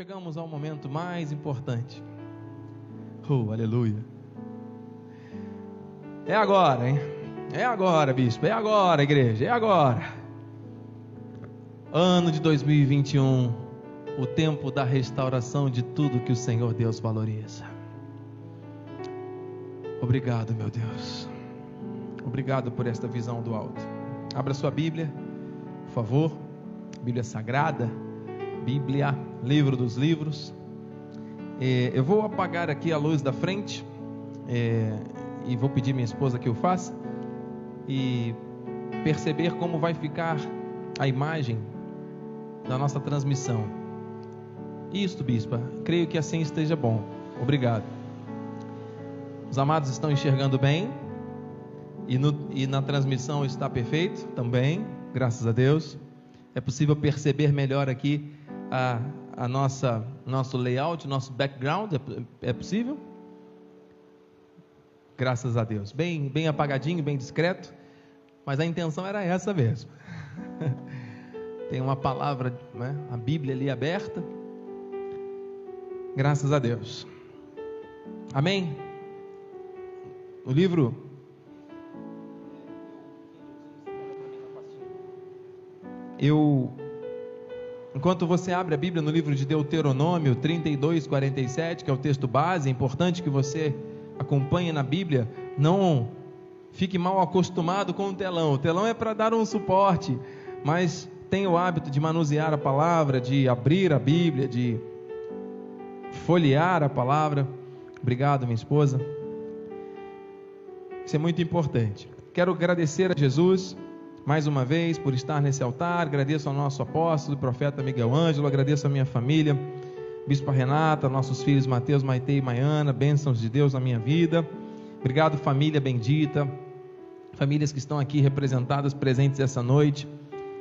chegamos ao momento mais importante. Oh, aleluia. É agora, hein? É agora, bispo. É agora, igreja. É agora. Ano de 2021. O tempo da restauração de tudo que o Senhor Deus valoriza. Obrigado, meu Deus. Obrigado por esta visão do alto. Abra sua Bíblia, por favor. Bíblia Sagrada. Bíblia, livro dos livros. É, eu vou apagar aqui a luz da frente é, e vou pedir minha esposa que o faça e perceber como vai ficar a imagem da nossa transmissão. Isto, bispa, creio que assim esteja bom. Obrigado. Os amados estão enxergando bem e, no, e na transmissão está perfeito também, graças a Deus. É possível perceber melhor aqui a, a nossa nosso layout, nosso background, é, é possível? Graças a Deus. Bem, bem apagadinho, bem discreto, mas a intenção era essa mesmo. Tem uma palavra, né, a Bíblia ali aberta. Graças a Deus. Amém? O livro eu Enquanto você abre a Bíblia no livro de Deuteronômio 32, 47, que é o texto base, é importante que você acompanhe na Bíblia, não fique mal acostumado com o telão. O telão é para dar um suporte, mas tenha o hábito de manusear a palavra, de abrir a Bíblia, de folhear a palavra. Obrigado, minha esposa. Isso é muito importante. Quero agradecer a Jesus mais uma vez por estar nesse altar. Agradeço ao nosso apóstolo, profeta Miguel Ângelo, agradeço a minha família, Bispa Renata, nossos filhos Mateus, Maite e Maiana, bênçãos de Deus na minha vida. Obrigado, família bendita, famílias que estão aqui representadas, presentes essa noite,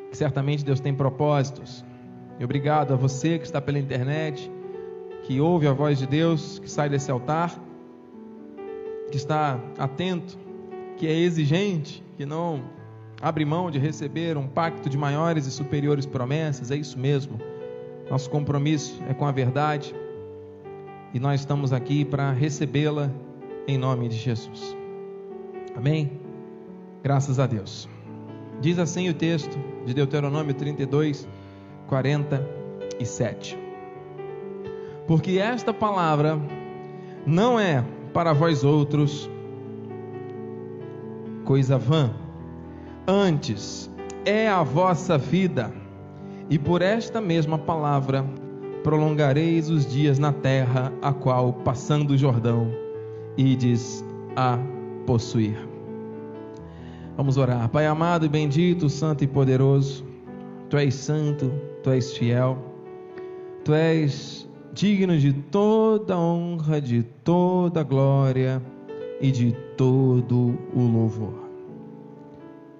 que certamente Deus tem propósitos. E obrigado a você que está pela internet, que ouve a voz de Deus, que sai desse altar, que está atento, que é exigente, que não abre mão de receber um pacto de maiores e superiores promessas, é isso mesmo. Nosso compromisso é com a verdade e nós estamos aqui para recebê-la em nome de Jesus. Amém? Graças a Deus. Diz assim o texto de Deuteronômio 32, 47. Porque esta palavra não é para vós outros coisa vã Antes é a vossa vida, e por esta mesma palavra prolongareis os dias na terra, a qual, passando o Jordão, ides a possuir. Vamos orar. Pai amado e bendito, santo e poderoso, Tu és santo, Tu és fiel, Tu és digno de toda honra, de toda glória e de todo o louvor.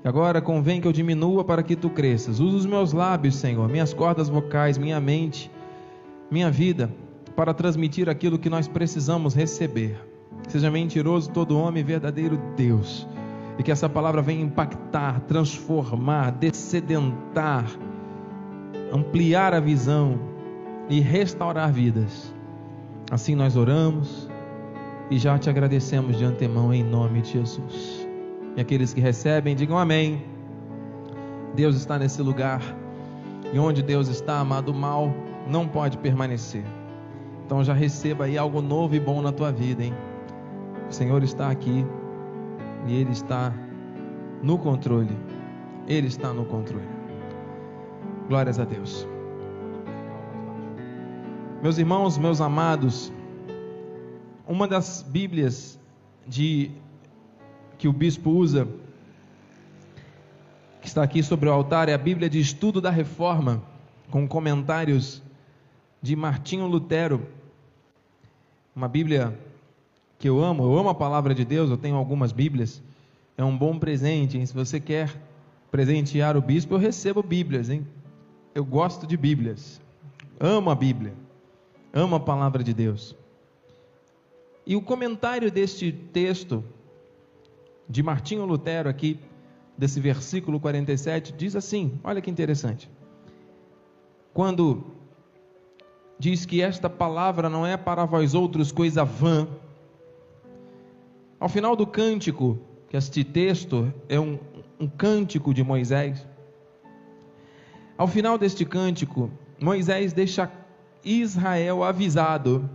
Agora convém que eu diminua para que tu cresças. Usa os meus lábios, Senhor, minhas cordas vocais, minha mente, minha vida, para transmitir aquilo que nós precisamos receber. Seja mentiroso todo homem, verdadeiro Deus. E que essa palavra venha impactar, transformar, descedentar, ampliar a visão e restaurar vidas. Assim nós oramos e já te agradecemos de antemão em nome de Jesus. E aqueles que recebem, digam amém. Deus está nesse lugar. E onde Deus está, amado, o mal não pode permanecer. Então já receba aí algo novo e bom na tua vida, hein? O Senhor está aqui e Ele está no controle. Ele está no controle. Glórias a Deus. Meus irmãos, meus amados, uma das Bíblias de que o bispo usa, que está aqui sobre o altar, é a Bíblia de Estudo da Reforma, com comentários de Martinho Lutero. Uma Bíblia que eu amo, eu amo a palavra de Deus, eu tenho algumas Bíblias. É um bom presente, hein? Se você quer presentear o bispo, eu recebo Bíblias, hein? Eu gosto de Bíblias. Amo a Bíblia. Amo a palavra de Deus. E o comentário deste texto de Martinho Lutero aqui, desse versículo 47, diz assim: olha que interessante. Quando diz que esta palavra não é para vós outros coisa vã. Ao final do cântico, que este texto é um, um cântico de Moisés, ao final deste cântico, Moisés deixa Israel avisado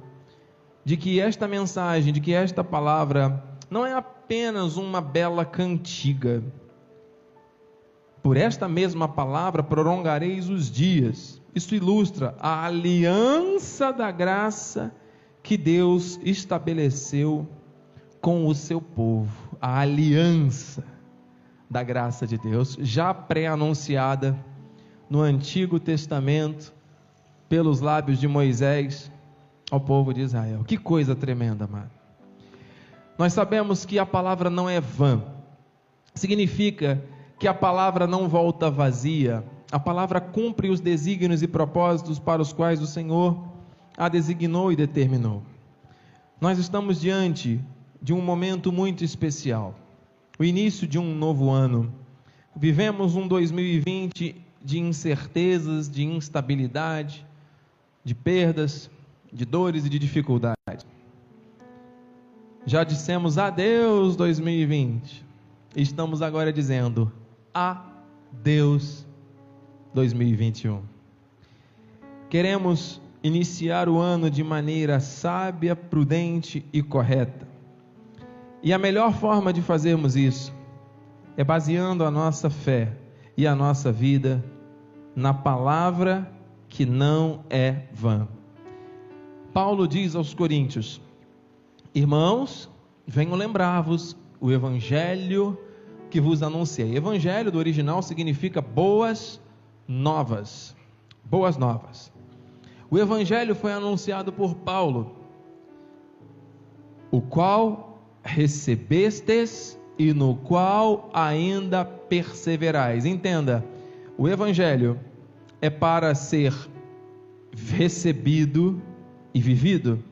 de que esta mensagem, de que esta palavra não é apenas uma bela cantiga. Por esta mesma palavra prolongareis os dias. Isso ilustra a aliança da graça que Deus estabeleceu com o seu povo. A aliança da graça de Deus, já pré-anunciada no Antigo Testamento pelos lábios de Moisés ao povo de Israel. Que coisa tremenda, mano. Nós sabemos que a palavra não é vã. Significa que a palavra não volta vazia. A palavra cumpre os desígnios e propósitos para os quais o Senhor a designou e determinou. Nós estamos diante de um momento muito especial. O início de um novo ano. Vivemos um 2020 de incertezas, de instabilidade, de perdas, de dores e de dificuldades. Já dissemos adeus 2020. Estamos agora dizendo adeus 2021. Queremos iniciar o ano de maneira sábia, prudente e correta. E a melhor forma de fazermos isso é baseando a nossa fé e a nossa vida na palavra que não é vã. Paulo diz aos Coríntios: Irmãos, venho lembrar-vos o evangelho que vos anunciei. Evangelho do original significa boas novas. Boas novas. O evangelho foi anunciado por Paulo, o qual recebestes e no qual ainda perseverais. Entenda, o evangelho é para ser recebido e vivido.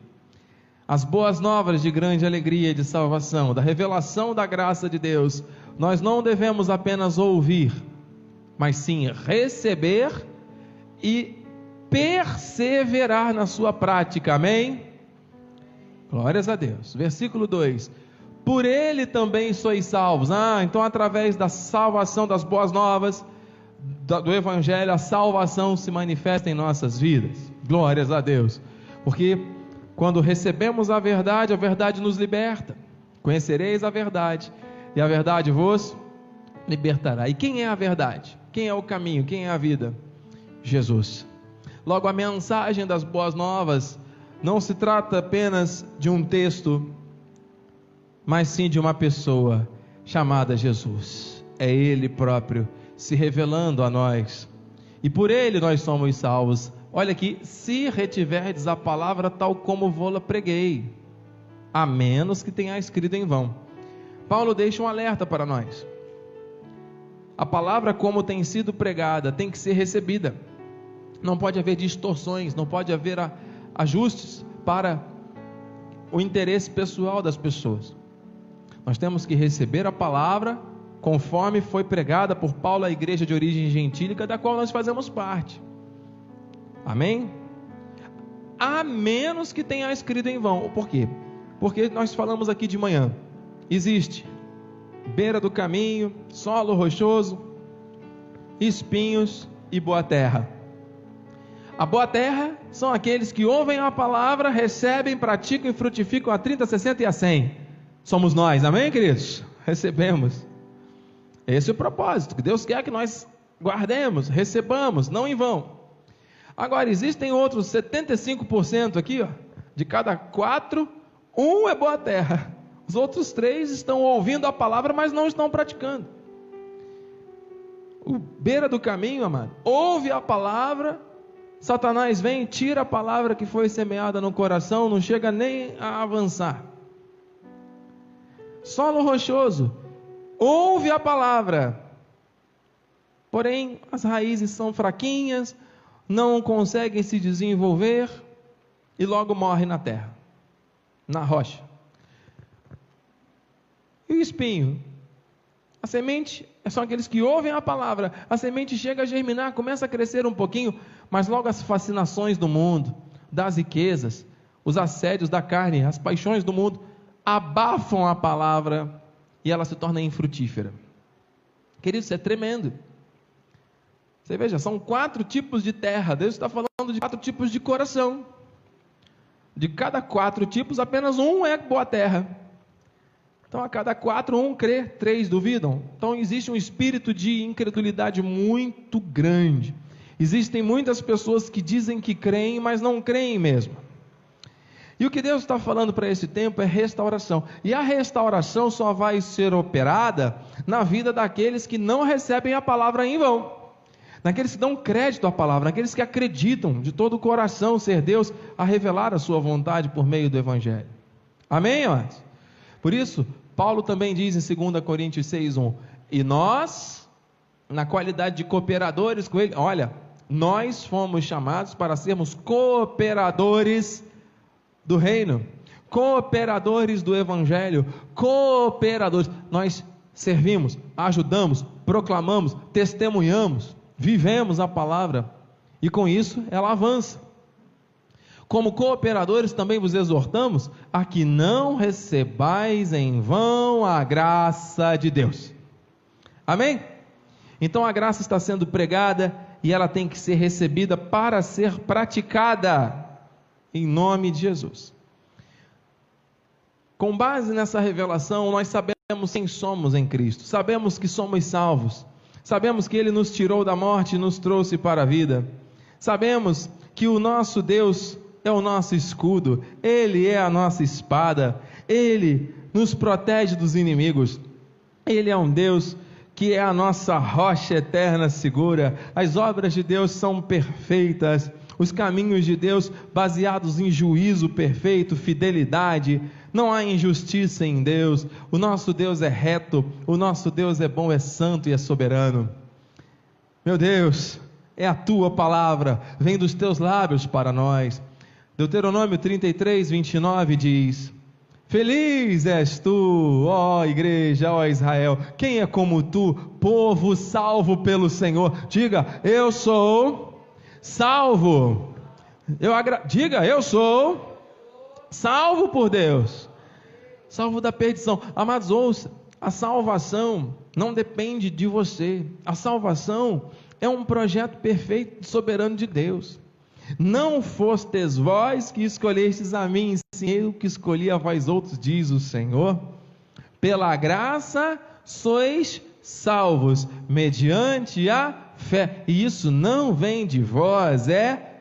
As boas novas de grande alegria e de salvação, da revelação da graça de Deus, nós não devemos apenas ouvir, mas sim receber e perseverar na sua prática. Amém? Glórias a Deus. Versículo 2: Por ele também sois salvos. Ah, então através da salvação das boas novas, do Evangelho, a salvação se manifesta em nossas vidas. Glórias a Deus. Porque quando recebemos a verdade, a verdade nos liberta. Conhecereis a verdade, e a verdade vos libertará. E quem é a verdade? Quem é o caminho? Quem é a vida? Jesus. Logo, a mensagem das boas novas não se trata apenas de um texto, mas sim de uma pessoa chamada Jesus. É Ele próprio se revelando a nós. E por ele nós somos salvos. Olha aqui, se retiverdes a palavra tal como vou-la preguei, a menos que tenha escrito em vão. Paulo deixa um alerta para nós. A palavra, como tem sido pregada, tem que ser recebida. Não pode haver distorções, não pode haver ajustes para o interesse pessoal das pessoas. Nós temos que receber a palavra conforme foi pregada por Paulo à igreja de origem gentílica, da qual nós fazemos parte. Amém? A menos que tenha escrito em vão. Por quê? Porque nós falamos aqui de manhã. Existe beira do caminho, solo rochoso, espinhos e boa terra. A boa terra são aqueles que ouvem a palavra, recebem, praticam e frutificam a 30, 60 e a 100. Somos nós, amém, queridos? Recebemos. Esse é o propósito, que Deus quer que nós guardemos, recebamos, não em vão. Agora, existem outros 75% aqui, ó, de cada quatro, um é boa terra. Os outros três estão ouvindo a palavra, mas não estão praticando. O beira do caminho, amado, ouve a palavra, Satanás vem, tira a palavra que foi semeada no coração, não chega nem a avançar. Solo rochoso, ouve a palavra, porém as raízes são fraquinhas, não conseguem se desenvolver e logo morrem na terra, na rocha. E o espinho? A semente são aqueles que ouvem a palavra, a semente chega a germinar, começa a crescer um pouquinho, mas logo as fascinações do mundo, das riquezas, os assédios da carne, as paixões do mundo abafam a palavra e ela se torna infrutífera. Querido, isso é tremendo. Você veja, são quatro tipos de terra. Deus está falando de quatro tipos de coração. De cada quatro tipos, apenas um é boa terra. Então, a cada quatro, um crê, três duvidam. Então, existe um espírito de incredulidade muito grande. Existem muitas pessoas que dizem que creem, mas não creem mesmo. E o que Deus está falando para esse tempo é restauração. E a restauração só vai ser operada na vida daqueles que não recebem a palavra em vão. Naqueles que dão crédito à palavra, naqueles que acreditam de todo o coração ser Deus a revelar a sua vontade por meio do Evangelho. Amém, amados? Por isso, Paulo também diz em 2 Coríntios 6,1: E nós, na qualidade de cooperadores com ele, olha, nós fomos chamados para sermos cooperadores do reino, cooperadores do evangelho, cooperadores. Nós servimos, ajudamos, proclamamos, testemunhamos, vivemos a palavra e com isso ela avança. Como cooperadores, também vos exortamos a que não recebais em vão a graça de Deus. Amém? Então a graça está sendo pregada e ela tem que ser recebida para ser praticada, em nome de Jesus. Com base nessa revelação, nós sabemos quem somos em Cristo, sabemos que somos salvos, sabemos que Ele nos tirou da morte e nos trouxe para a vida, sabemos que o nosso Deus é o nosso escudo, Ele é a nossa espada, Ele nos protege dos inimigos, Ele é um Deus que é a nossa rocha eterna segura, as obras de Deus são perfeitas, os caminhos de Deus baseados em juízo perfeito, fidelidade, não há injustiça em Deus, o nosso Deus é reto, o nosso Deus é bom, é santo e é soberano. Meu Deus, é a tua palavra, vem dos teus lábios para nós. Deuteronômio 33, 29 diz: Feliz és tu, ó igreja, ó Israel. Quem é como tu, povo salvo pelo Senhor? Diga, eu sou salvo. Eu agra... Diga, eu sou salvo por Deus. Salvo da perdição. Amados, ouça, a salvação não depende de você. A salvação é um projeto perfeito soberano de Deus. Não fostes vós que escolhestes a mim, sim eu que escolhi a vós outros, diz o Senhor. Pela graça sois salvos, mediante a fé. E isso não vem de vós, é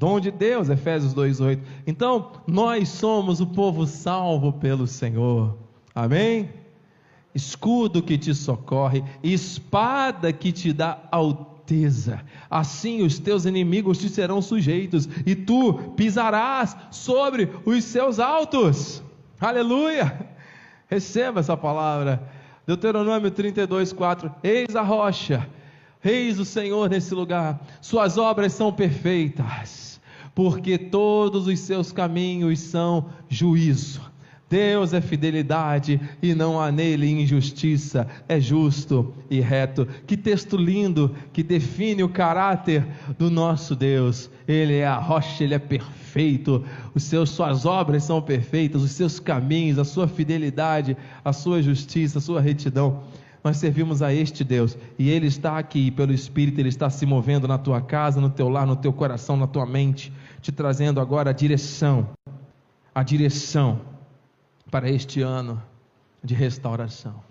dom de Deus, Efésios 2:8. Então, nós somos o povo salvo pelo Senhor. Amém? Escudo que te socorre, espada que te dá certeza. Assim os teus inimigos te serão sujeitos, e tu pisarás sobre os seus altos. Aleluia! Receba essa palavra. Deuteronômio 32, 4. Eis a rocha, eis o Senhor nesse lugar, suas obras são perfeitas, porque todos os seus caminhos são juízo Deus é fidelidade e não há nele injustiça, é justo e reto. Que texto lindo que define o caráter do nosso Deus. Ele é a rocha, ele é perfeito. Os seus suas obras são perfeitas, os seus caminhos, a sua fidelidade, a sua justiça, a sua retidão. Nós servimos a este Deus e ele está aqui pelo espírito, ele está se movendo na tua casa, no teu lar, no teu coração, na tua mente, te trazendo agora a direção. A direção para este ano de restauração.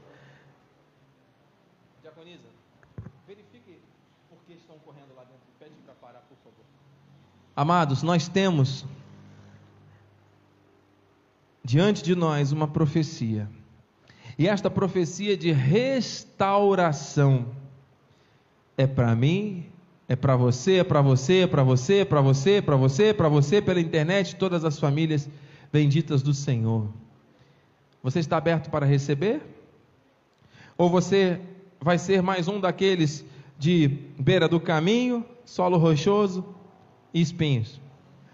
Diaconisa, verifique por que estão correndo lá dentro. Pede para parar, por favor. Amados, nós temos diante de nós uma profecia. E esta profecia de restauração é para mim, é para você, é para você, é para você, é para você, é para você, é para você, pela internet, todas as famílias benditas do Senhor. Você está aberto para receber? Ou você vai ser mais um daqueles de beira do caminho, solo rochoso e espinhos,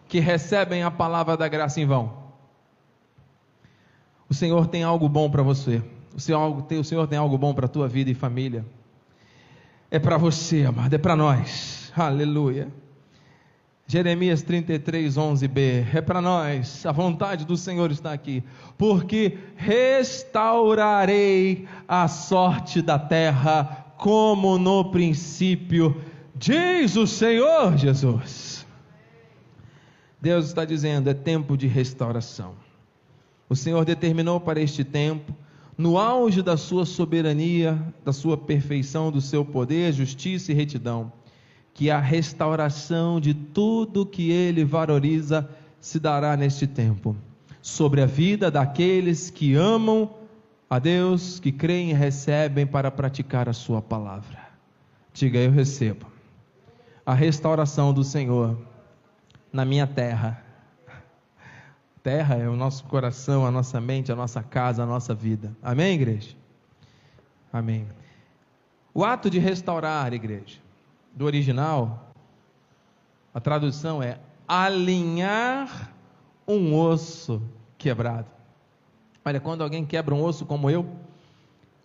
que recebem a palavra da graça em vão? O Senhor tem algo bom para você. O Senhor, o Senhor tem algo bom para a tua vida e família. É para você, amado, é para nós. Aleluia. Jeremias 33, 11b. É para nós, a vontade do Senhor está aqui. Porque restaurarei a sorte da terra, como no princípio, diz o Senhor Jesus. Deus está dizendo: é tempo de restauração. O Senhor determinou para este tempo, no auge da sua soberania, da sua perfeição, do seu poder, justiça e retidão que a restauração de tudo que ele valoriza se dará neste tempo, sobre a vida daqueles que amam a Deus, que creem e recebem para praticar a sua palavra. Diga, eu recebo a restauração do Senhor na minha terra. Terra é o nosso coração, a nossa mente, a nossa casa, a nossa vida. Amém, igreja? Amém. O ato de restaurar, igreja, do original, a tradução é alinhar um osso quebrado. Olha, quando alguém quebra um osso como eu,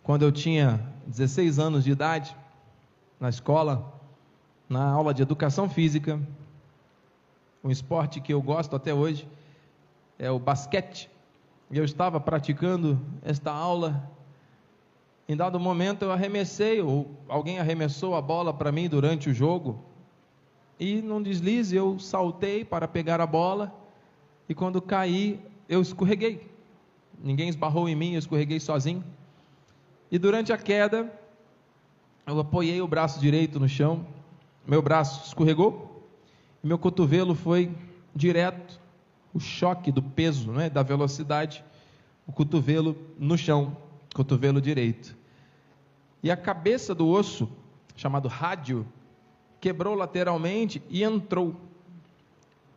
quando eu tinha 16 anos de idade, na escola, na aula de educação física, um esporte que eu gosto até hoje é o basquete. E eu estava praticando esta aula em dado momento eu arremessei, ou alguém arremessou a bola para mim durante o jogo, e num deslize eu saltei para pegar a bola, e quando caí, eu escorreguei. Ninguém esbarrou em mim, eu escorreguei sozinho. E durante a queda, eu apoiei o braço direito no chão, meu braço escorregou, meu cotovelo foi direto, o choque do peso, né, da velocidade, o cotovelo no chão, cotovelo direito. E a cabeça do osso, chamado rádio, quebrou lateralmente e entrou.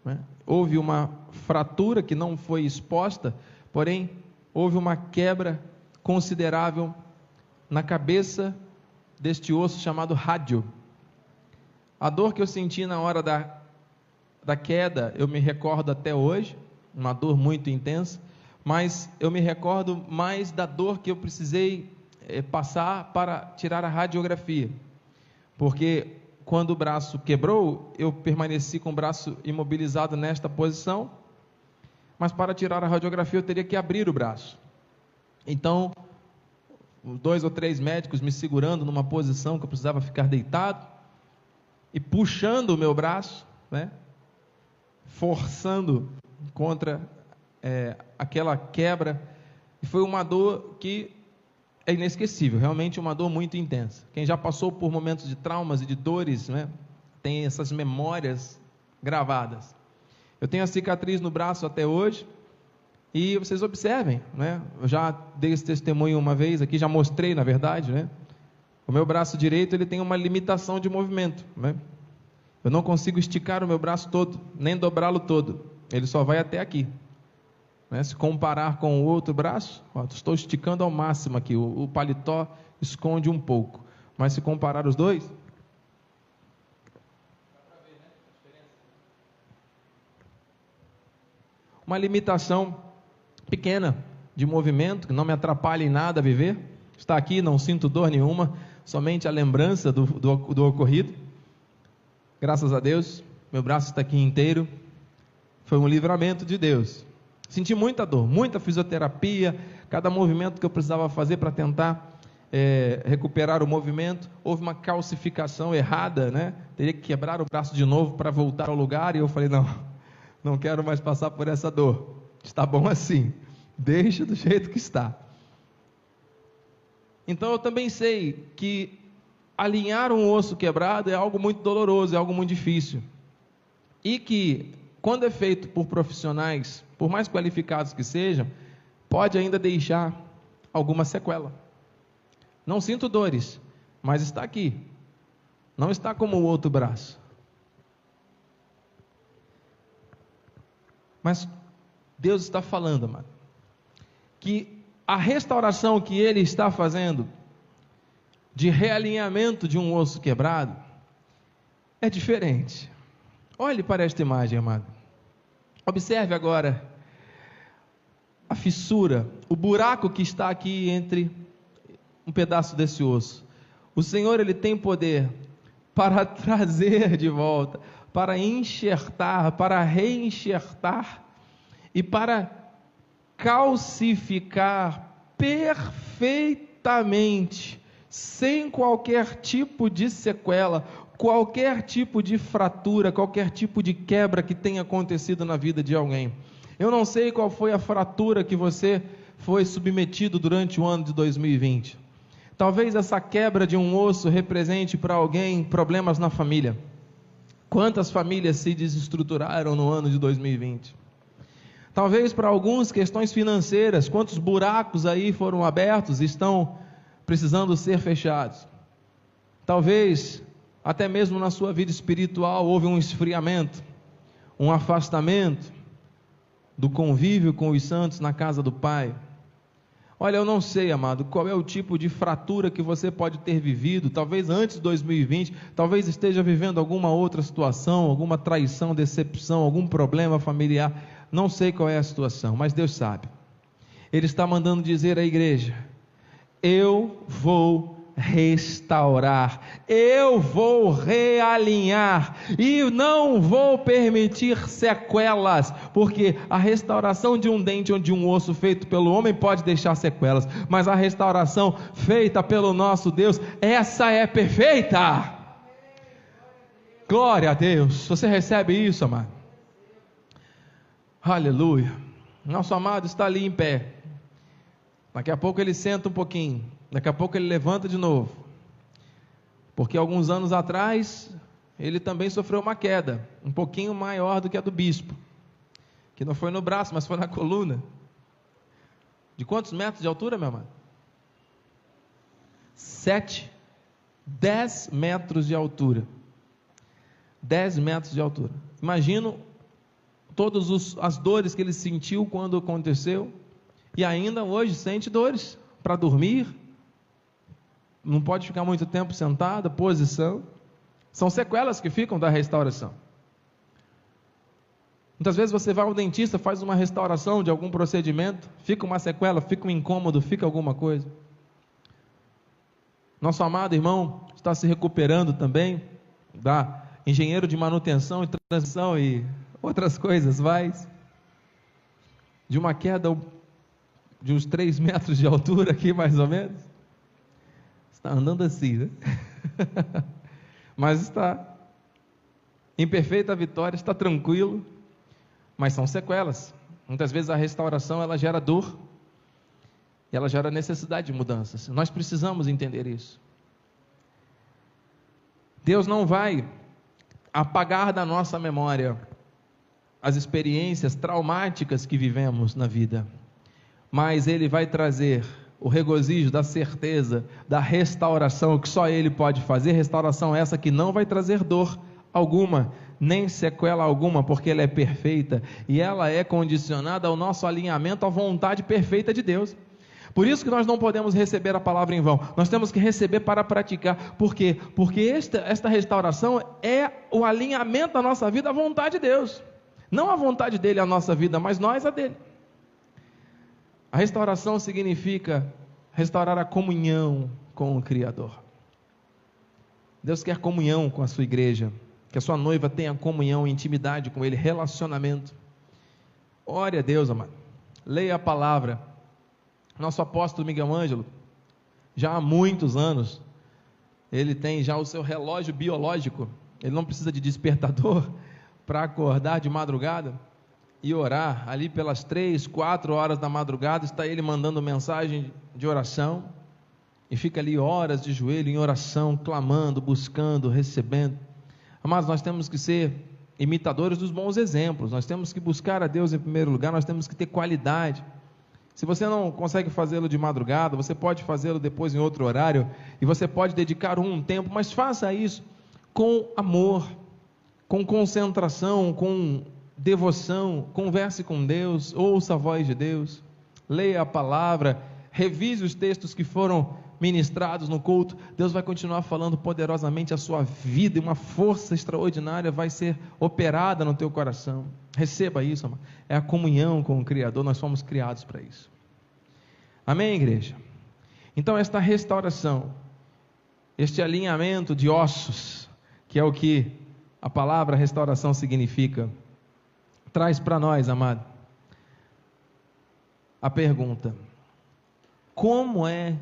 Né? Houve uma fratura que não foi exposta, porém, houve uma quebra considerável na cabeça deste osso chamado rádio. A dor que eu senti na hora da, da queda, eu me recordo até hoje, uma dor muito intensa, mas eu me recordo mais da dor que eu precisei é, passar para tirar a radiografia, porque quando o braço quebrou, eu permaneci com o braço imobilizado nesta posição, mas para tirar a radiografia eu teria que abrir o braço. Então, dois ou três médicos me segurando numa posição que eu precisava ficar deitado e puxando o meu braço, né, forçando contra é, aquela quebra. E foi uma dor que é inesquecível, realmente uma dor muito intensa. Quem já passou por momentos de traumas e de dores, né, tem essas memórias gravadas. Eu tenho a cicatriz no braço até hoje, e vocês observem, né, eu já dei esse testemunho uma vez aqui, já mostrei na verdade, né, o meu braço direito ele tem uma limitação de movimento, né, eu não consigo esticar o meu braço todo, nem dobrá-lo todo, ele só vai até aqui. Né? Se comparar com o outro braço, ó, estou esticando ao máximo aqui, o, o paletó esconde um pouco. Mas se comparar os dois, uma limitação pequena de movimento, que não me atrapalha em nada a viver. Está aqui, não sinto dor nenhuma, somente a lembrança do, do, do ocorrido. Graças a Deus, meu braço está aqui inteiro. Foi um livramento de Deus. Senti muita dor, muita fisioterapia, cada movimento que eu precisava fazer para tentar é, recuperar o movimento. Houve uma calcificação errada, né? Teria que quebrar o braço de novo para voltar ao lugar. E eu falei: não, não quero mais passar por essa dor. Está bom assim, deixa do jeito que está. Então eu também sei que alinhar um osso quebrado é algo muito doloroso, é algo muito difícil. E que, quando é feito por profissionais por mais qualificados que sejam, pode ainda deixar alguma sequela. Não sinto dores, mas está aqui. Não está como o outro braço. Mas Deus está falando, mano, que a restauração que Ele está fazendo, de realinhamento de um osso quebrado, é diferente. Olhe para esta imagem, amado. Observe agora a fissura, o buraco que está aqui entre um pedaço desse osso. O Senhor ele tem poder para trazer de volta, para enxertar, para reenxertar e para calcificar perfeitamente, sem qualquer tipo de sequela, qualquer tipo de fratura, qualquer tipo de quebra que tenha acontecido na vida de alguém. Eu não sei qual foi a fratura que você foi submetido durante o ano de 2020. Talvez essa quebra de um osso represente para alguém problemas na família. Quantas famílias se desestruturaram no ano de 2020? Talvez para alguns questões financeiras, quantos buracos aí foram abertos estão precisando ser fechados? Talvez até mesmo na sua vida espiritual houve um esfriamento, um afastamento do convívio com os santos na casa do Pai. Olha, eu não sei, amado, qual é o tipo de fratura que você pode ter vivido, talvez antes de 2020, talvez esteja vivendo alguma outra situação, alguma traição, decepção, algum problema familiar. Não sei qual é a situação, mas Deus sabe. Ele está mandando dizer à igreja: Eu vou restaurar, eu vou realinhar e não vou permitir sequelas, porque a restauração de um dente ou de um osso feito pelo homem pode deixar sequelas, mas a restauração feita pelo nosso Deus, essa é perfeita. Glória a Deus. Você recebe isso, amado? Aleluia. Nosso amado está ali em pé. Daqui a pouco ele senta um pouquinho. Daqui a pouco ele levanta de novo. Porque alguns anos atrás ele também sofreu uma queda, um pouquinho maior do que a do bispo. Que não foi no braço, mas foi na coluna. De quantos metros de altura, meu amado? Sete. Dez metros de altura. Dez metros de altura. Imagino todas as dores que ele sentiu quando aconteceu. E ainda hoje sente dores para dormir, não pode ficar muito tempo sentado, posição. São sequelas que ficam da restauração. Muitas vezes você vai ao dentista, faz uma restauração de algum procedimento, fica uma sequela, fica um incômodo, fica alguma coisa. Nosso amado irmão está se recuperando também da engenheiro de manutenção e transição e outras coisas, vai. De uma queda de uns 3 metros de altura aqui, mais ou menos. Está andando assim, né? mas está em perfeita vitória, está tranquilo, mas são sequelas. Muitas vezes a restauração ela gera dor, e ela gera necessidade de mudanças. Nós precisamos entender isso. Deus não vai apagar da nossa memória as experiências traumáticas que vivemos na vida, mas Ele vai trazer o regozijo da certeza, da restauração que só Ele pode fazer, restauração essa que não vai trazer dor alguma, nem sequela alguma, porque ela é perfeita e ela é condicionada ao nosso alinhamento à vontade perfeita de Deus. Por isso que nós não podemos receber a palavra em vão, nós temos que receber para praticar. Por quê? Porque esta, esta restauração é o alinhamento da nossa vida à vontade de Deus. Não a vontade dele à nossa vida, mas nós a dele. A restauração significa restaurar a comunhão com o Criador. Deus quer comunhão com a sua igreja, que a sua noiva tenha comunhão, intimidade com Ele, relacionamento. Ore a Deus, amado. Leia a palavra. Nosso apóstolo Miguel Ângelo, já há muitos anos, ele tem já o seu relógio biológico, ele não precisa de despertador para acordar de madrugada e orar, ali pelas três, quatro horas da madrugada, está ele mandando mensagem de oração, e fica ali horas de joelho em oração, clamando, buscando, recebendo. Mas nós temos que ser imitadores dos bons exemplos, nós temos que buscar a Deus em primeiro lugar, nós temos que ter qualidade. Se você não consegue fazê-lo de madrugada, você pode fazê-lo depois em outro horário, e você pode dedicar um tempo, mas faça isso com amor, com concentração, com devoção, converse com Deus, ouça a voz de Deus, leia a palavra, revise os textos que foram ministrados no culto. Deus vai continuar falando poderosamente a sua vida e uma força extraordinária vai ser operada no teu coração. Receba isso, amor. é a comunhão com o Criador, nós fomos criados para isso. Amém, igreja? Então, esta restauração, este alinhamento de ossos, que é o que a palavra restauração significa? Traz para nós, amado, a pergunta: como é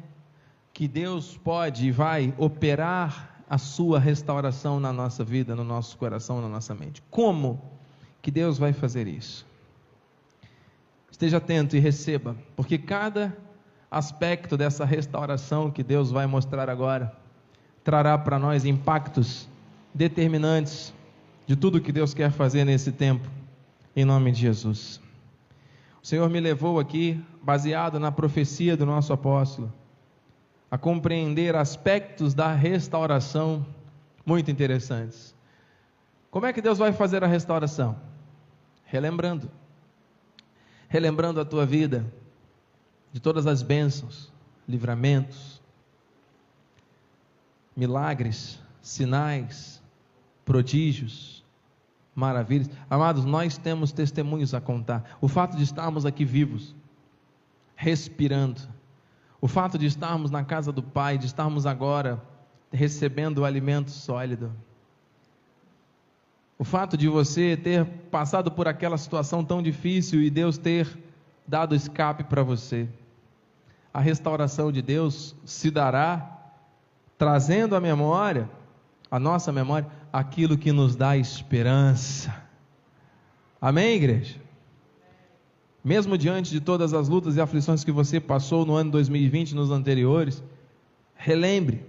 que Deus pode e vai operar a sua restauração na nossa vida, no nosso coração, na nossa mente? Como que Deus vai fazer isso? Esteja atento e receba, porque cada aspecto dessa restauração que Deus vai mostrar agora trará para nós impactos determinantes de tudo que Deus quer fazer nesse tempo, em nome de Jesus. O Senhor me levou aqui, baseado na profecia do nosso apóstolo, a compreender aspectos da restauração muito interessantes. Como é que Deus vai fazer a restauração? Relembrando. Relembrando a tua vida de todas as bênçãos, livramentos, milagres, sinais, prodígios, maravilhas. Amados, nós temos testemunhos a contar. O fato de estarmos aqui vivos, respirando, o fato de estarmos na casa do Pai, de estarmos agora recebendo o alimento sólido. O fato de você ter passado por aquela situação tão difícil e Deus ter dado escape para você. A restauração de Deus se dará trazendo à memória, a nossa memória, aquilo que nos dá esperança. Amém, igreja? Mesmo diante de todas as lutas e aflições que você passou no ano 2020 e nos anteriores, relembre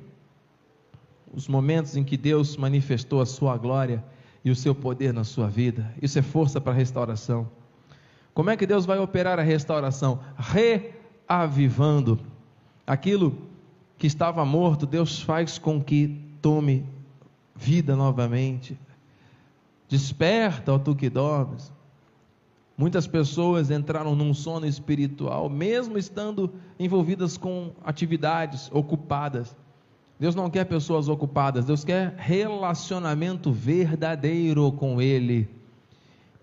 os momentos em que Deus manifestou a sua glória e o seu poder na sua vida. Isso é força para a restauração. Como é que Deus vai operar a restauração? Reavivando aquilo que estava morto, Deus faz com que tome vida novamente. Desperta, ó tu que dormes. Muitas pessoas entraram num sono espiritual, mesmo estando envolvidas com atividades ocupadas. Deus não quer pessoas ocupadas, Deus quer relacionamento verdadeiro com Ele.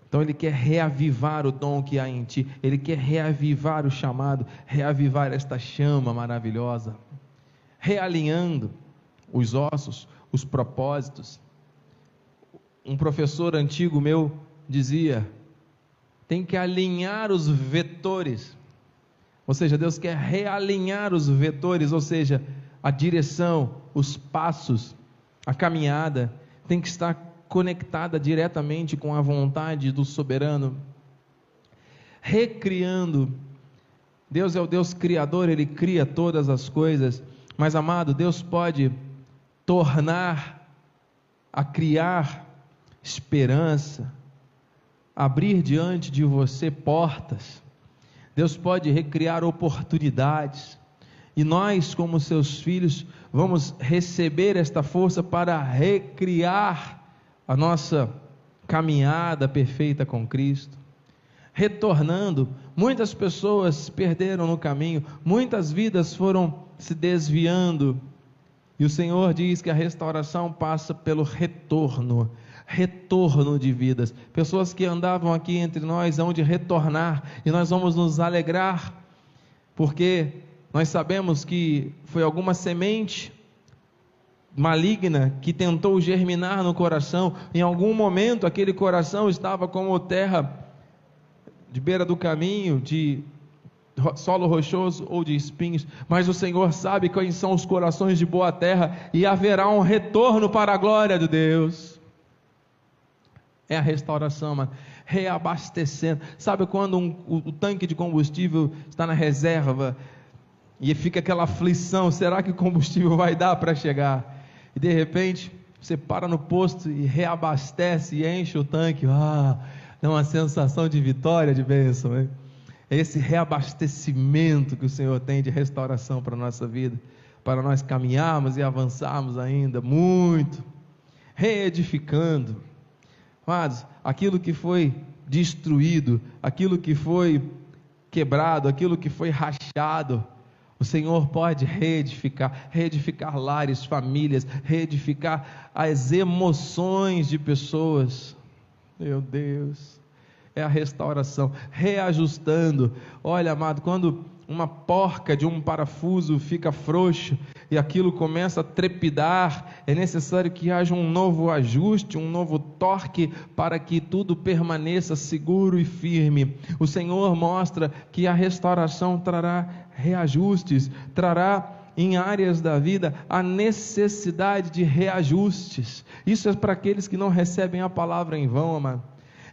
Então Ele quer reavivar o dom que há em ti, Ele quer reavivar o chamado, reavivar esta chama maravilhosa, realinhando os ossos, os propósitos. Um professor antigo meu dizia: tem que alinhar os vetores. Ou seja, Deus quer realinhar os vetores, ou seja, a direção, os passos, a caminhada tem que estar conectada diretamente com a vontade do soberano. Recriando. Deus é o Deus criador, ele cria todas as coisas, mas amado, Deus pode tornar a criar esperança, abrir diante de você portas. Deus pode recriar oportunidades. E nós, como seus filhos, vamos receber esta força para recriar a nossa caminhada perfeita com Cristo. Retornando, muitas pessoas perderam no caminho, muitas vidas foram se desviando. E o Senhor diz que a restauração passa pelo retorno retorno de vidas. Pessoas que andavam aqui entre nós hão de retornar e nós vamos nos alegrar, porque nós sabemos que foi alguma semente maligna que tentou germinar no coração. Em algum momento aquele coração estava como terra de beira do caminho, de solo rochoso ou de espinhos, mas o Senhor sabe quais são os corações de boa terra e haverá um retorno para a glória de Deus é a restauração, mano. Reabastecendo. Sabe quando um, o, o tanque de combustível está na reserva e fica aquela aflição: será que o combustível vai dar para chegar? E de repente você para no posto e reabastece e enche o tanque. Ah, é uma sensação de vitória, de bênção. Hein? É esse reabastecimento que o Senhor tem de restauração para a nossa vida, para nós caminharmos e avançarmos ainda muito, reedificando Amados, aquilo que foi destruído, aquilo que foi quebrado, aquilo que foi rachado, o Senhor pode reedificar, reedificar lares, famílias, reedificar as emoções de pessoas. Meu Deus, é a restauração, reajustando. Olha, amado, quando uma porca de um parafuso fica frouxo, e aquilo começa a trepidar, é necessário que haja um novo ajuste, um novo torque para que tudo permaneça seguro e firme. O Senhor mostra que a restauração trará reajustes, trará em áreas da vida a necessidade de reajustes. Isso é para aqueles que não recebem a palavra em vão, amado.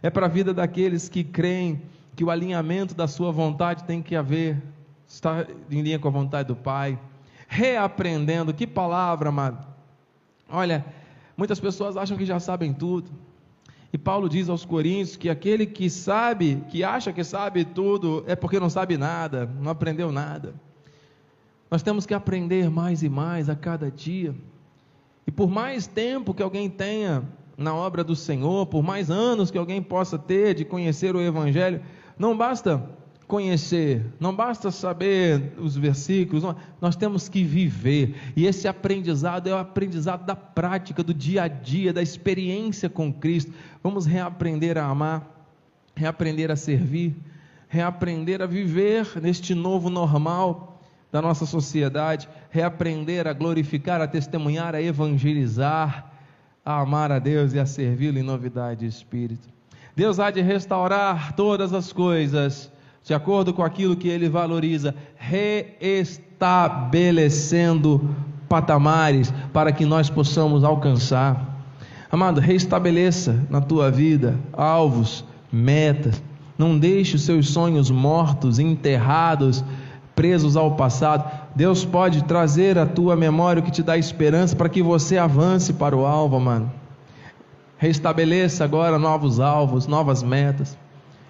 É para a vida daqueles que creem que o alinhamento da sua vontade tem que haver, está em linha com a vontade do Pai. Reaprendendo, que palavra, amado. Olha, muitas pessoas acham que já sabem tudo. E Paulo diz aos Coríntios que aquele que sabe, que acha que sabe tudo, é porque não sabe nada, não aprendeu nada. Nós temos que aprender mais e mais a cada dia. E por mais tempo que alguém tenha na obra do Senhor, por mais anos que alguém possa ter de conhecer o Evangelho, não basta conhecer, não basta saber os versículos, nós temos que viver. E esse aprendizado é o aprendizado da prática, do dia a dia, da experiência com Cristo. Vamos reaprender a amar, reaprender a servir, reaprender a viver neste novo normal da nossa sociedade, reaprender a glorificar, a testemunhar, a evangelizar, a amar a Deus e a servi-lo em novidade de espírito. Deus há de restaurar todas as coisas de acordo com aquilo que ele valoriza, reestabelecendo patamares para que nós possamos alcançar. Amado, reestabeleça na tua vida alvos, metas. Não deixe os seus sonhos mortos, enterrados, presos ao passado. Deus pode trazer à tua memória o que te dá esperança para que você avance para o alvo, mano. Restabeleça agora novos alvos, novas metas.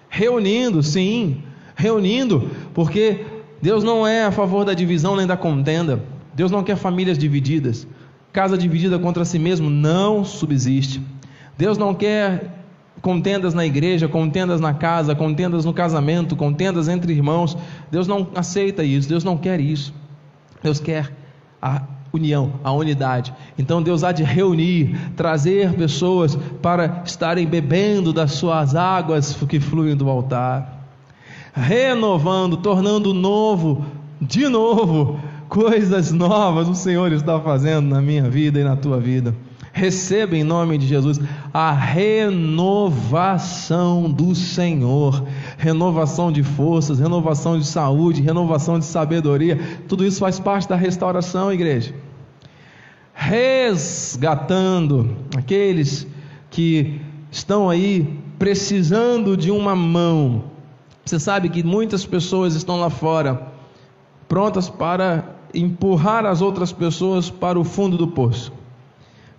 Reunindo, sim, reunindo, porque Deus não é a favor da divisão nem da contenda. Deus não quer famílias divididas. Casa dividida contra si mesmo não subsiste. Deus não quer contendas na igreja, contendas na casa, contendas no casamento, contendas entre irmãos. Deus não aceita isso, Deus não quer isso. Deus quer a união, a unidade. Então Deus há de reunir, trazer pessoas para estarem bebendo das suas águas que fluem do altar, renovando, tornando novo, de novo, coisas novas o Senhor está fazendo na minha vida e na tua vida. Receba em nome de Jesus a renovação do Senhor, renovação de forças, renovação de saúde, renovação de sabedoria. Tudo isso faz parte da restauração, igreja. Resgatando aqueles que estão aí precisando de uma mão. Você sabe que muitas pessoas estão lá fora prontas para empurrar as outras pessoas para o fundo do poço.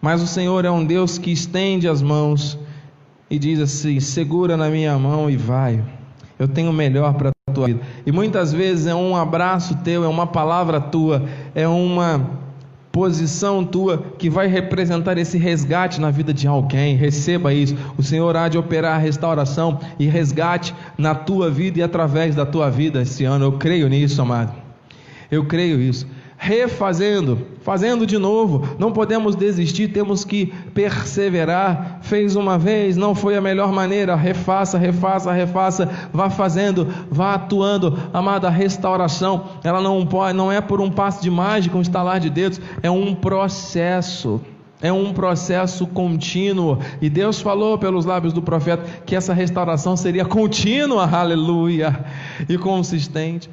Mas o Senhor é um Deus que estende as mãos e diz assim: segura na minha mão e vai. Eu tenho o melhor para a tua vida. E muitas vezes é um abraço teu, é uma palavra tua, é uma posição tua que vai representar esse resgate na vida de alguém. Receba isso. O Senhor há de operar a restauração e resgate na tua vida e através da tua vida esse ano. Eu creio nisso, amado. Eu creio isso refazendo, fazendo de novo. Não podemos desistir, temos que perseverar. Fez uma vez, não foi a melhor maneira, refaça, refaça, refaça, vá fazendo, vá atuando. Amada, a restauração, ela não pode, não é por um passo de mágica, um estalar de dedos, é um processo. É um processo contínuo. E Deus falou pelos lábios do profeta que essa restauração seria contínua, aleluia, e consistente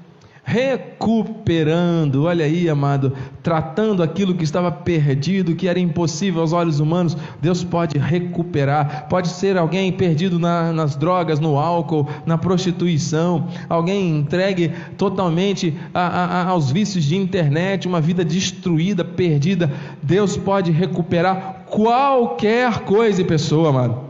recuperando, olha aí, amado, tratando aquilo que estava perdido, que era impossível aos olhos humanos, Deus pode recuperar. Pode ser alguém perdido na, nas drogas, no álcool, na prostituição, alguém entregue totalmente a, a, aos vícios de internet, uma vida destruída, perdida. Deus pode recuperar qualquer coisa e pessoa, amado.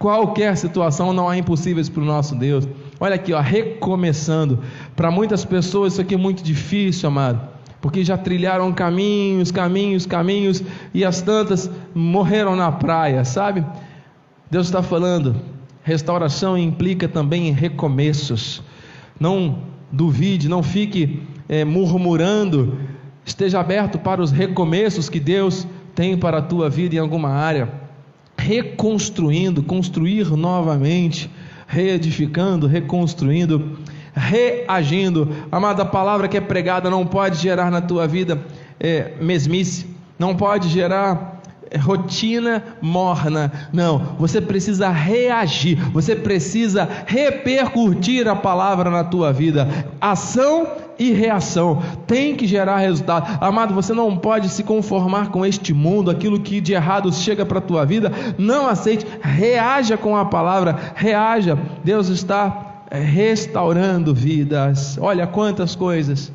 Qualquer situação não há impossíveis para o nosso Deus. Olha aqui, ó, recomeçando. Para muitas pessoas isso aqui é muito difícil, amado, porque já trilharam caminhos, caminhos, caminhos e as tantas morreram na praia, sabe? Deus está falando, restauração implica também recomeços. Não duvide, não fique é, murmurando, esteja aberto para os recomeços que Deus tem para a tua vida em alguma área. Reconstruindo, construir novamente reedificando, reconstruindo, reagindo. Amada, a palavra que é pregada não pode gerar na tua vida é, mesmice, não pode gerar rotina morna. Não, você precisa reagir, você precisa repercutir a palavra na tua vida. Ação e reação tem que gerar resultado. Amado, você não pode se conformar com este mundo, aquilo que de errado chega para a tua vida. Não aceite, reaja com a palavra, reaja. Deus está é, restaurando vidas. Olha quantas coisas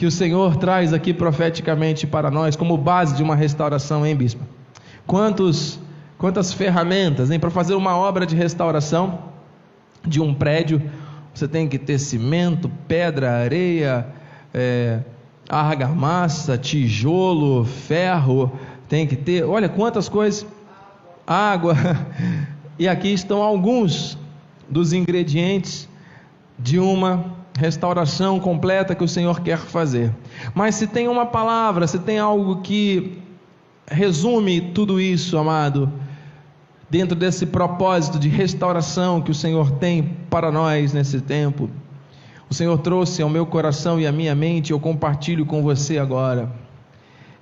que o Senhor traz aqui profeticamente para nós como base de uma restauração, hein, bispo? Quantos, quantas ferramentas, hein, para fazer uma obra de restauração de um prédio, você tem que ter cimento, pedra, areia, é, argamassa, tijolo, ferro, tem que ter, olha quantas coisas, água, e aqui estão alguns dos ingredientes de uma restauração completa que o Senhor quer fazer. Mas se tem uma palavra, se tem algo que resume tudo isso, amado, dentro desse propósito de restauração que o Senhor tem para nós nesse tempo, o Senhor trouxe ao meu coração e à minha mente, eu compartilho com você agora.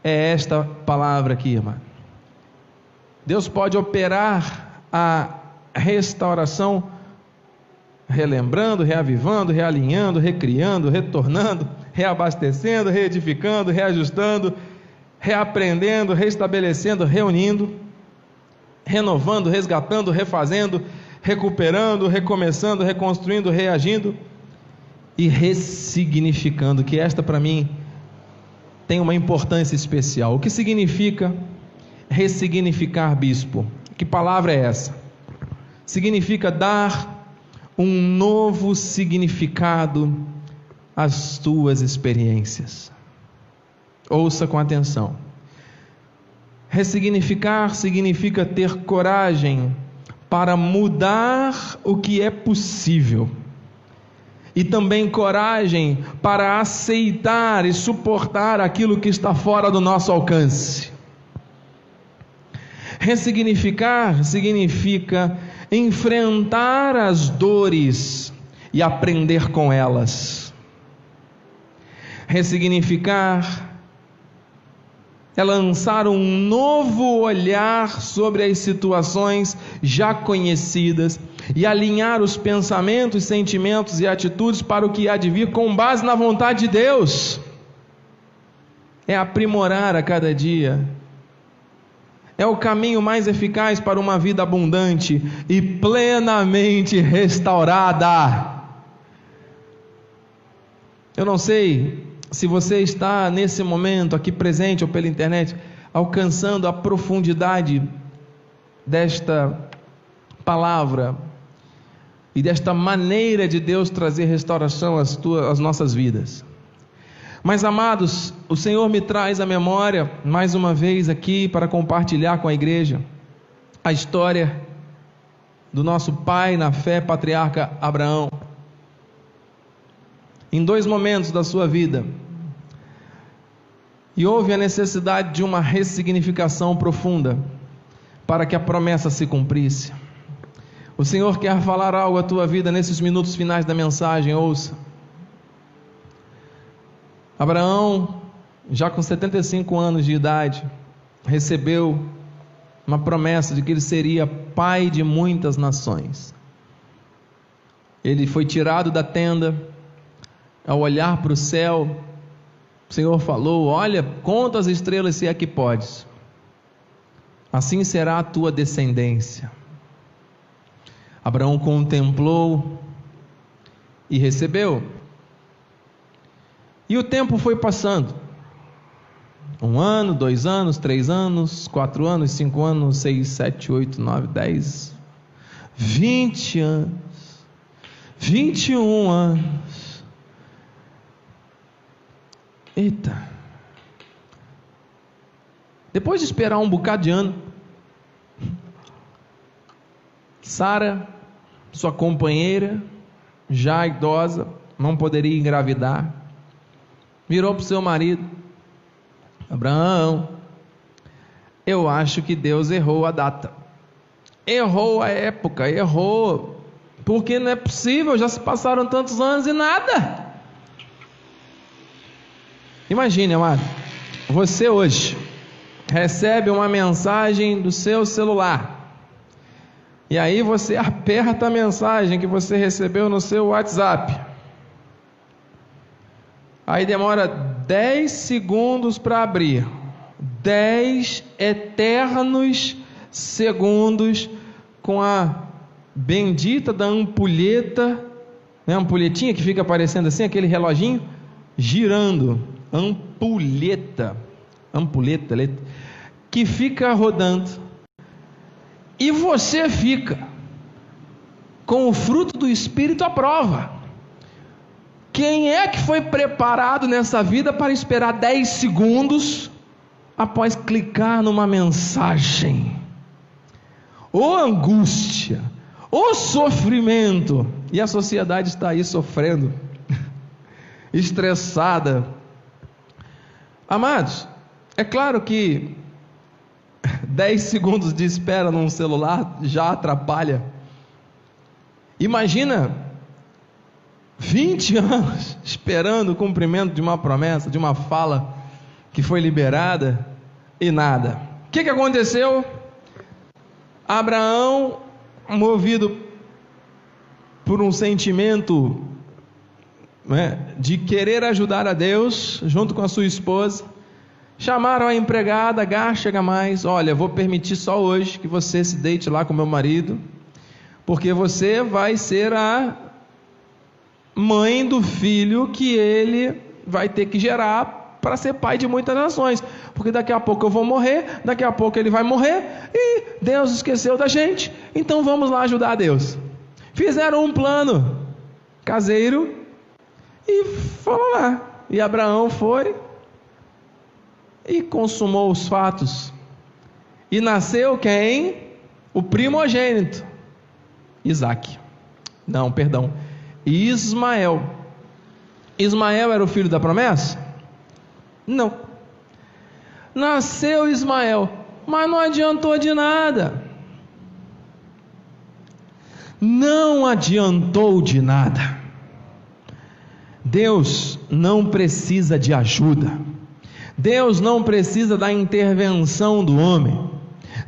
É esta palavra aqui, amado. Deus pode operar a restauração relembrando, reavivando, realinhando, recriando, retornando, reabastecendo, reedificando, reajustando, reaprendendo, restabelecendo, reunindo, renovando, resgatando, refazendo, recuperando, recomeçando, reconstruindo, reagindo e ressignificando, que esta para mim tem uma importância especial. O que significa ressignificar, bispo? Que palavra é essa? Significa dar um novo significado às tuas experiências. Ouça com atenção. Ressignificar significa ter coragem para mudar o que é possível. E também coragem para aceitar e suportar aquilo que está fora do nosso alcance. Ressignificar significa enfrentar as dores e aprender com elas. Ressignificar é lançar um novo olhar sobre as situações já conhecidas e alinhar os pensamentos, sentimentos e atitudes para o que há de vir com base na vontade de Deus. É aprimorar a cada dia é o caminho mais eficaz para uma vida abundante e plenamente restaurada. Eu não sei se você está nesse momento aqui presente ou pela internet, alcançando a profundidade desta palavra e desta maneira de Deus trazer restauração às, tuas, às nossas vidas. Mas amados, o Senhor me traz à memória, mais uma vez aqui, para compartilhar com a igreja, a história do nosso pai na fé, patriarca Abraão. Em dois momentos da sua vida, e houve a necessidade de uma ressignificação profunda para que a promessa se cumprisse. O Senhor quer falar algo à tua vida nesses minutos finais da mensagem, ouça. Abraão, já com 75 anos de idade, recebeu uma promessa de que ele seria pai de muitas nações. Ele foi tirado da tenda, ao olhar para o céu, o Senhor falou: Olha, conta as estrelas se é que podes, assim será a tua descendência. Abraão contemplou e recebeu. E o tempo foi passando. Um ano, dois anos, três anos, quatro anos, cinco anos, seis, sete, oito, nove, dez, vinte anos, vinte e um anos. Eita! Depois de esperar um bocado de ano, Sara, sua companheira, já idosa, não poderia engravidar virou para o seu marido: Abraão, eu acho que Deus errou a data, errou a época, errou, porque não é possível, já se passaram tantos anos e nada. Imagine, amado, você hoje recebe uma mensagem do seu celular. E aí você aperta a mensagem que você recebeu no seu WhatsApp. Aí demora 10 segundos para abrir. 10 eternos segundos com a bendita da ampulheta, né, ampulhetinha que fica aparecendo assim, aquele reloginho girando, ampulheta, ampulheta, que fica rodando. E você fica com o fruto do Espírito à prova. Quem é que foi preparado nessa vida para esperar 10 segundos após clicar numa mensagem? Ou angústia, ou sofrimento, e a sociedade está aí sofrendo, estressada. Amados, é claro que 10 segundos de espera num celular já atrapalha. Imagina 20 anos esperando o cumprimento de uma promessa, de uma fala que foi liberada e nada. O que, que aconteceu? Abraão, movido por um sentimento né, de querer ajudar a Deus, junto com a sua esposa, chamaram a empregada, Gá, chega mais, olha, vou permitir só hoje que você se deite lá com meu marido, porque você vai ser a mãe do filho que ele vai ter que gerar para ser pai de muitas nações, porque daqui a pouco eu vou morrer, daqui a pouco ele vai morrer e Deus esqueceu da gente, então vamos lá ajudar a Deus. Fizeram um plano caseiro e foram lá. E Abraão foi e consumou os fatos. E nasceu quem? O primogênito, Isaac. Não, perdão. Ismael. Ismael era o filho da promessa? Não. Nasceu Ismael, mas não adiantou de nada. Não adiantou de nada. Deus não precisa de ajuda. Deus não precisa da intervenção do homem.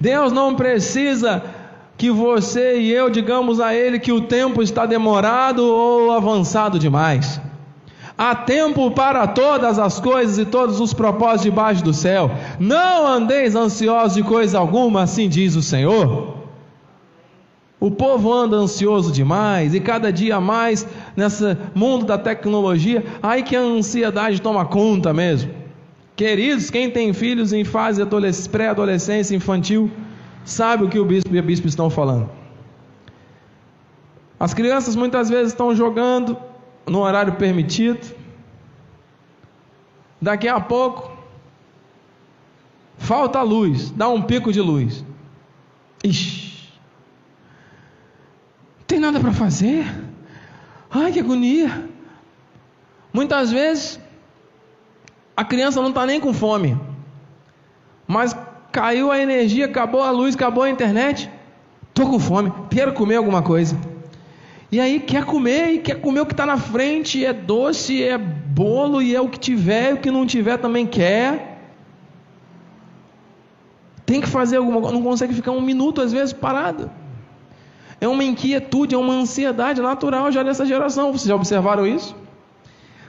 Deus não precisa que você e eu digamos a Ele que o tempo está demorado ou avançado demais. Há tempo para todas as coisas e todos os propósitos debaixo do céu. Não andeis ansiosos de coisa alguma, assim diz o Senhor. O povo anda ansioso demais e cada dia mais nesse mundo da tecnologia, aí que a ansiedade toma conta mesmo. Queridos, quem tem filhos em fase pré-adolescência infantil, sabe o que o bispo e a bispo estão falando. As crianças muitas vezes estão jogando no horário permitido. Daqui a pouco, falta luz, dá um pico de luz. Ixi, tem nada para fazer. Ai, que agonia. Muitas vezes, a criança não está nem com fome, mas caiu a energia, acabou a luz, acabou a internet. Estou com fome, quero comer alguma coisa. E aí quer comer, e quer comer o que está na frente, é doce, é bolo, e é o que tiver, e o que não tiver também quer. Tem que fazer alguma coisa, não consegue ficar um minuto às vezes parado. É uma inquietude, é uma ansiedade natural já dessa geração. Vocês já observaram isso?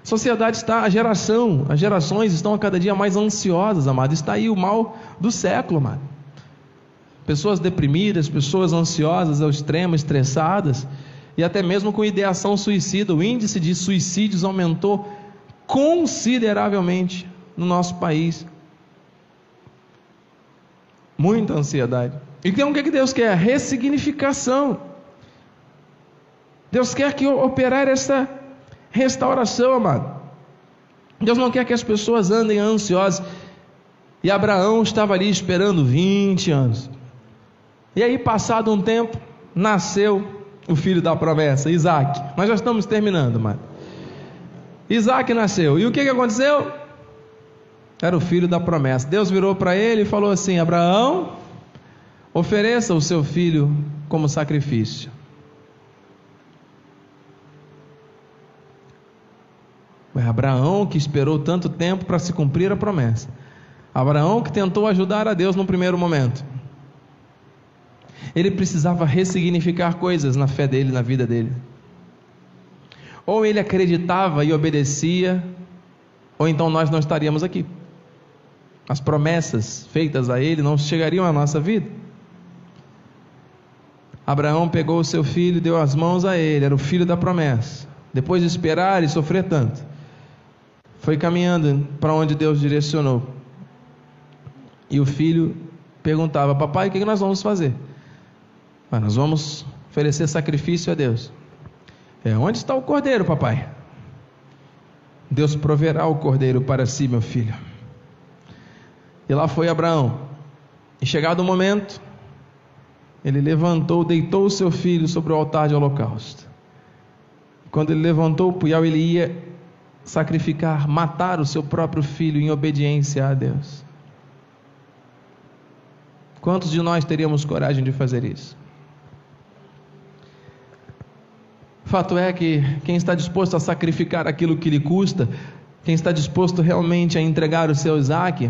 Sociedade está, a geração, as gerações estão a cada dia mais ansiosas, amado. Está aí o mal do século, amado. Pessoas deprimidas, pessoas ansiosas ao extremo, estressadas, e até mesmo com ideação suicida. O índice de suicídios aumentou consideravelmente no nosso país. Muita ansiedade. Então o que Deus quer? Ressignificação. Deus quer que operar essa restauração, amado. Deus não quer que as pessoas andem ansiosas. E Abraão estava ali esperando 20 anos. E aí, passado um tempo, nasceu o filho da promessa, Isaac. Nós já estamos terminando, mano. Isaac nasceu. E o que, que aconteceu? Era o filho da promessa. Deus virou para ele e falou assim: Abraão, ofereça o seu filho como sacrifício. Abraão, que esperou tanto tempo para se cumprir a promessa, Abraão que tentou ajudar a Deus no primeiro momento. Ele precisava ressignificar coisas na fé dele, na vida dele. Ou ele acreditava e obedecia, ou então nós não estaríamos aqui. As promessas feitas a ele não chegariam à nossa vida. Abraão pegou o seu filho e deu as mãos a ele, era o filho da promessa. Depois de esperar e sofrer tanto, foi caminhando para onde Deus direcionou. E o filho perguntava: Papai, o que nós vamos fazer? Ah, nós vamos oferecer sacrifício a Deus. É, onde está o cordeiro, papai? Deus proverá o cordeiro para si, meu filho. E lá foi Abraão. E chegado o momento, ele levantou, deitou o seu filho sobre o altar de holocausto. Quando ele levantou o punhal, ele ia sacrificar, matar o seu próprio filho em obediência a Deus. Quantos de nós teríamos coragem de fazer isso? Fato é que quem está disposto a sacrificar aquilo que lhe custa, quem está disposto realmente a entregar o seu Isaac,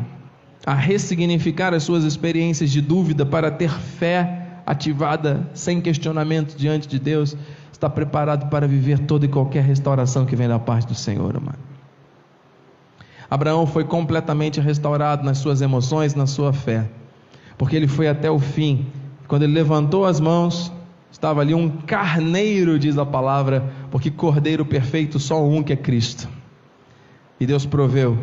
a ressignificar as suas experiências de dúvida para ter fé ativada sem questionamento diante de Deus, está preparado para viver toda e qualquer restauração que vem da parte do Senhor, amado. Abraão foi completamente restaurado nas suas emoções, na sua fé, porque ele foi até o fim. Quando ele levantou as mãos, Estava ali um carneiro, diz a palavra, porque cordeiro perfeito só um que é Cristo. E Deus proveu.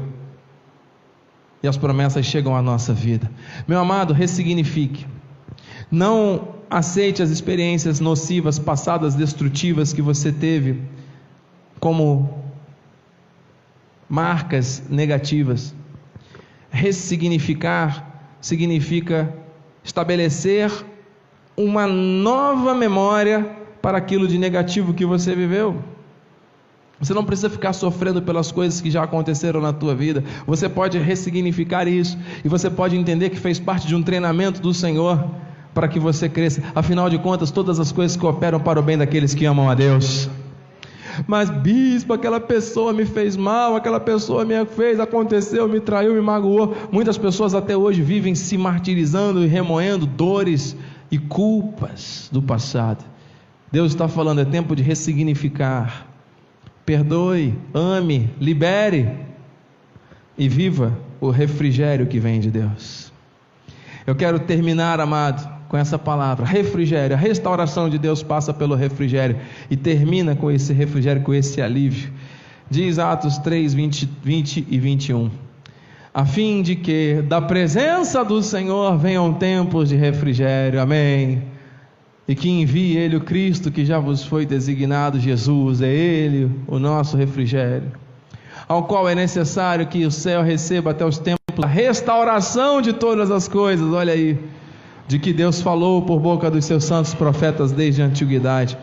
E as promessas chegam à nossa vida. Meu amado, ressignifique. Não aceite as experiências nocivas, passadas, destrutivas que você teve como marcas negativas. Ressignificar significa estabelecer uma nova memória para aquilo de negativo que você viveu. Você não precisa ficar sofrendo pelas coisas que já aconteceram na tua vida. Você pode ressignificar isso e você pode entender que fez parte de um treinamento do Senhor para que você cresça. Afinal de contas, todas as coisas cooperam para o bem daqueles que amam a Deus. Mas bispo, aquela pessoa me fez mal, aquela pessoa me fez, aconteceu, me traiu, me magoou. Muitas pessoas até hoje vivem se martirizando e remoendo dores e culpas do passado. Deus está falando, é tempo de ressignificar. Perdoe, ame, libere e viva o refrigério que vem de Deus. Eu quero terminar, amado, com essa palavra: refrigério. A restauração de Deus passa pelo refrigério e termina com esse refrigério, com esse alívio. Diz Atos 3, 20, 20 e 21 a fim de que da presença do Senhor venham tempos de refrigério. Amém. E que envie Ele o Cristo que já vos foi designado, Jesus, é Ele o nosso refrigério, ao qual é necessário que o céu receba até os tempos a restauração de todas as coisas. Olha aí, de que Deus falou por boca dos seus santos profetas desde a antiguidade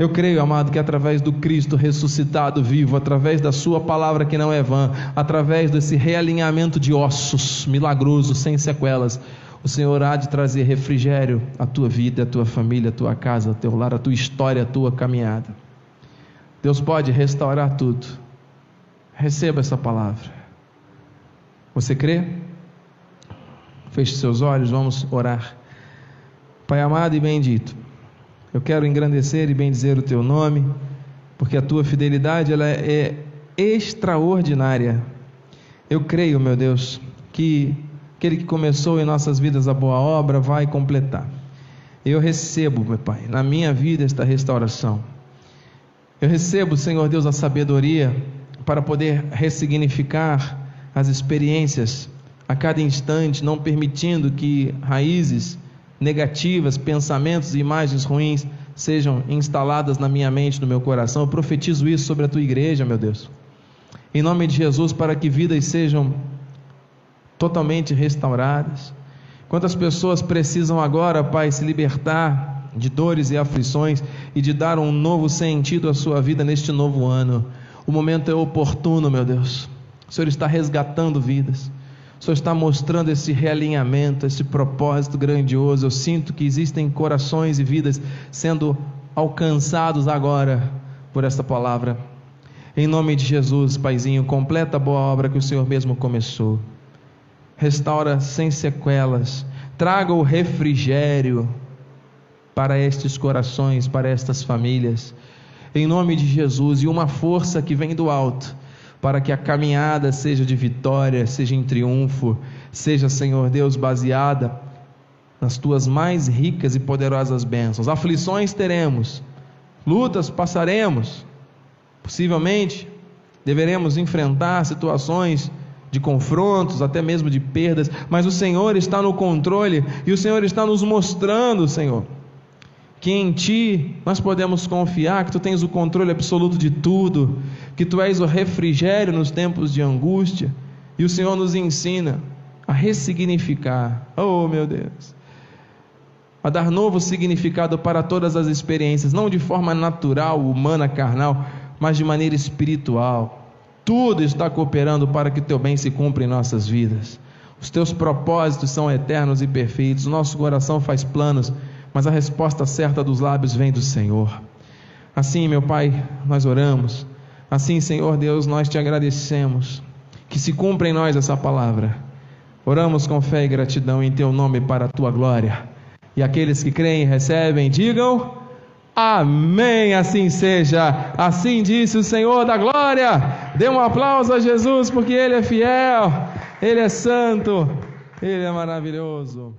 eu creio, amado, que através do Cristo ressuscitado vivo, através da Sua palavra que não é vã, através desse realinhamento de ossos milagroso, sem sequelas, o Senhor há de trazer refrigério à tua vida, à tua família, à tua casa, ao teu lar, à tua história, à tua caminhada. Deus pode restaurar tudo. Receba essa palavra. Você crê? Feche seus olhos, vamos orar. Pai amado e bendito. Eu quero engrandecer e bendizer o teu nome, porque a tua fidelidade ela é extraordinária. Eu creio, meu Deus, que aquele que começou em nossas vidas a boa obra vai completar. Eu recebo, meu Pai, na minha vida esta restauração. Eu recebo, Senhor Deus, a sabedoria para poder ressignificar as experiências a cada instante, não permitindo que raízes negativas, pensamentos e imagens ruins sejam instaladas na minha mente, no meu coração. Eu profetizo isso sobre a tua igreja, meu Deus. Em nome de Jesus, para que vidas sejam totalmente restauradas. Quantas pessoas precisam agora, Pai, se libertar de dores e aflições e de dar um novo sentido à sua vida neste novo ano. O momento é oportuno, meu Deus. O Senhor está resgatando vidas. O Senhor está mostrando esse realinhamento, esse propósito grandioso. Eu sinto que existem corações e vidas sendo alcançados agora por esta palavra. Em nome de Jesus, Paizinho, completa a boa obra que o Senhor mesmo começou. restaura sem sequelas, traga o refrigério para estes corações, para estas famílias, em nome de Jesus, e uma força que vem do alto, para que a caminhada seja de vitória, seja em triunfo, seja, Senhor Deus, baseada nas tuas mais ricas e poderosas bênçãos. Aflições teremos, lutas passaremos, possivelmente deveremos enfrentar situações de confrontos, até mesmo de perdas, mas o Senhor está no controle e o Senhor está nos mostrando, Senhor, que em Ti nós podemos confiar, que Tu tens o controle absoluto de tudo, que Tu és o refrigério nos tempos de angústia e o Senhor nos ensina a ressignificar, oh meu Deus, a dar novo significado para todas as experiências, não de forma natural, humana, carnal, mas de maneira espiritual tudo está cooperando para que teu bem se cumpra em nossas vidas. Os teus propósitos são eternos e perfeitos. O nosso coração faz planos, mas a resposta certa dos lábios vem do Senhor. Assim, meu Pai, nós oramos. Assim, Senhor Deus, nós te agradecemos. Que se cumpra em nós essa palavra. Oramos com fé e gratidão em teu nome para a tua glória. E aqueles que creem e recebem, digam. Amém, assim seja. Assim disse o Senhor da glória. Dê um aplauso a Jesus, porque Ele é fiel, Ele é santo, Ele é maravilhoso.